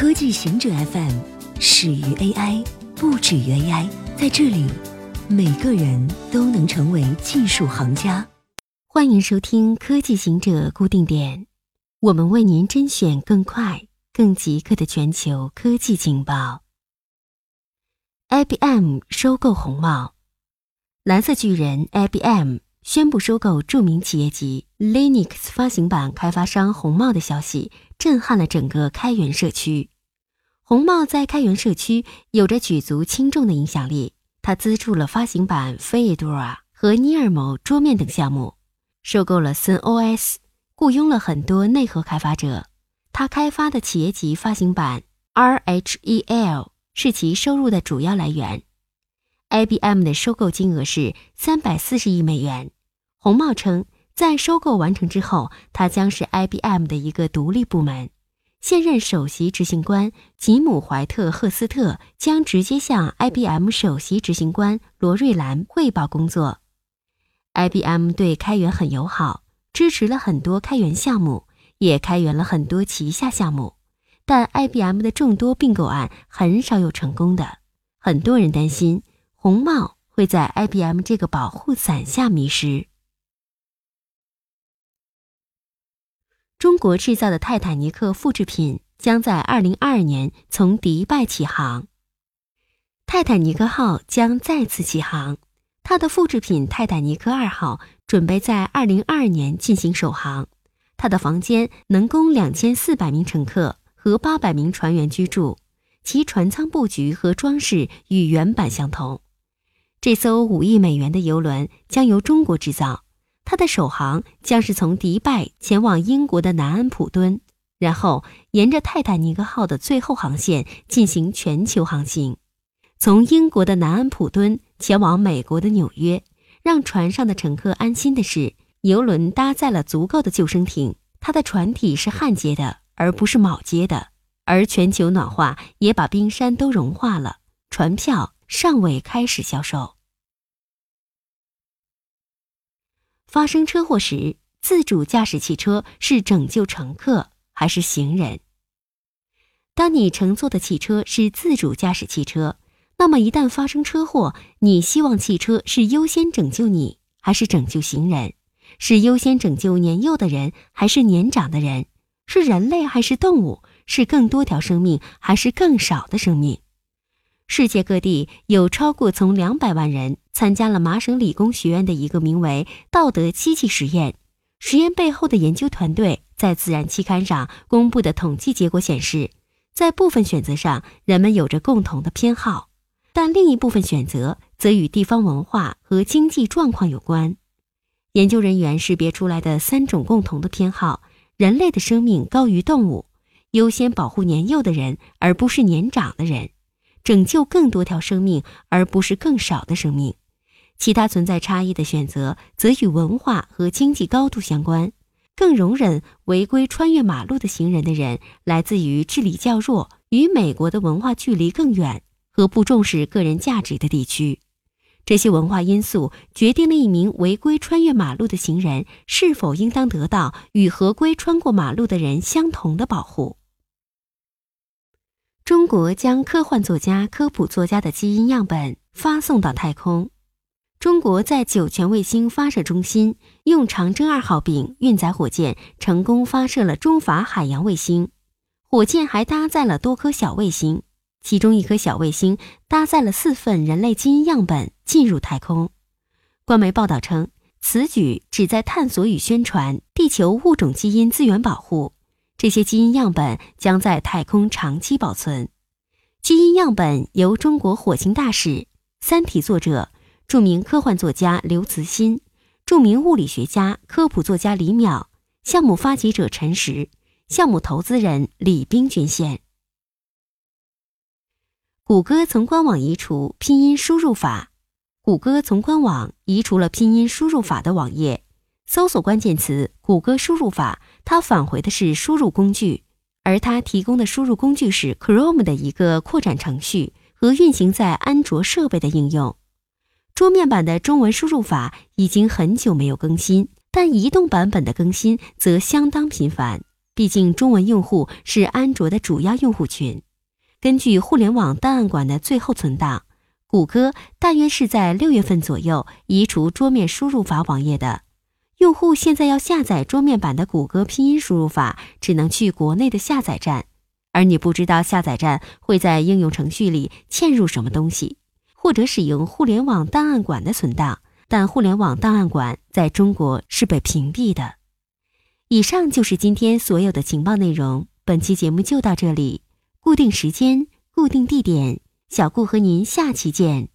科技行者 FM 始于 AI，不止于 AI。在这里，每个人都能成为技术行家。欢迎收听科技行者固定点，我们为您甄选更快、更即刻的全球科技情报。IBM 收购红帽，蓝色巨人 IBM 宣布收购著名企业级 Linux 发行版开发商红帽的消息。震撼了整个开源社区。红帽在开源社区有着举足轻重的影响力。他资助了发行版 Fedora 和 Nirmo 桌面等项目，收购了 SunOS，雇佣了很多内核开发者。他开发的企业级发行版 RHEL 是其收入的主要来源。IBM 的收购金额是三百四十亿美元。红帽称。在收购完成之后，它将是 IBM 的一个独立部门。现任首席执行官吉姆·怀特·赫斯特将直接向 IBM 首席执行官罗瑞兰汇报工作。IBM 对开源很友好，支持了很多开源项目，也开源了很多旗下项目。但 IBM 的众多并购案很少有成功的，很多人担心红帽会在 IBM 这个保护伞下迷失。中国制造的泰坦尼克复制品将在二零二二年从迪拜起航。泰坦尼克号将再次起航，它的复制品泰坦尼克二号准备在二零二二年进行首航。它的房间能供两千四百名乘客和八百名船员居住，其船舱布局和装饰与原版相同。这艘五亿美元的游轮将由中国制造。它的首航将是从迪拜前往英国的南安普敦，然后沿着泰坦尼克号的最后航线进行全球航行，从英国的南安普敦前往美国的纽约。让船上的乘客安心的是，游轮搭载了足够的救生艇，它的船体是焊接的，而不是铆接的。而全球暖化也把冰山都融化了。船票尚未开始销售。发生车祸时，自主驾驶汽车是拯救乘客还是行人？当你乘坐的汽车是自主驾驶汽车，那么一旦发生车祸，你希望汽车是优先拯救你，还是拯救行人？是优先拯救年幼的人，还是年长的人？是人类还是动物？是更多条生命，还是更少的生命？世界各地有超过从两百万人参加了麻省理工学院的一个名为“道德机器实验”。实验背后的研究团队在《自然》期刊上公布的统计结果显示，在部分选择上人们有着共同的偏好，但另一部分选择则与地方文化和经济状况有关。研究人员识别出来的三种共同的偏好：人类的生命高于动物，优先保护年幼的人而不是年长的人。拯救更多条生命，而不是更少的生命。其他存在差异的选择，则与文化和经济高度相关。更容忍违规穿越马路的行人的人，来自于智力较弱、与美国的文化距离更远和不重视个人价值的地区。这些文化因素决定了一名违规穿越马路的行人是否应当得到与合规穿过马路的人相同的保护。中国将科幻作家、科普作家的基因样本发送到太空。中国在酒泉卫星发射中心用长征二号丙运载火箭成功发射了中法海洋卫星。火箭还搭载了多颗小卫星，其中一颗小卫星搭载了四份人类基因样本进入太空。官媒报道称，此举旨在探索与宣传地球物种基因资源保护。这些基因样本将在太空长期保存。基因样本由中国火星大使、《三体》作者、著名科幻作家刘慈欣、著名物理学家、科普作家李淼、项目发起者陈实、项目投资人李冰捐献。谷歌从官网移除拼音输入法。谷歌从官网移除了拼音输入法的网页。搜索关键词“谷歌输入法”，它返回的是输入工具，而它提供的输入工具是 Chrome 的一个扩展程序和运行在安卓设备的应用。桌面版的中文输入法已经很久没有更新，但移动版本的更新则相当频繁。毕竟中文用户是安卓的主要用户群。根据互联网档案馆的最后存档，谷歌大约是在六月份左右移除桌面输入法网页的。用户现在要下载桌面版的谷歌拼音输入法，只能去国内的下载站，而你不知道下载站会在应用程序里嵌入什么东西，或者使用互联网档案馆的存档，但互联网档案馆在中国是被屏蔽的。以上就是今天所有的情报内容，本期节目就到这里，固定时间，固定地点，小顾和您下期见。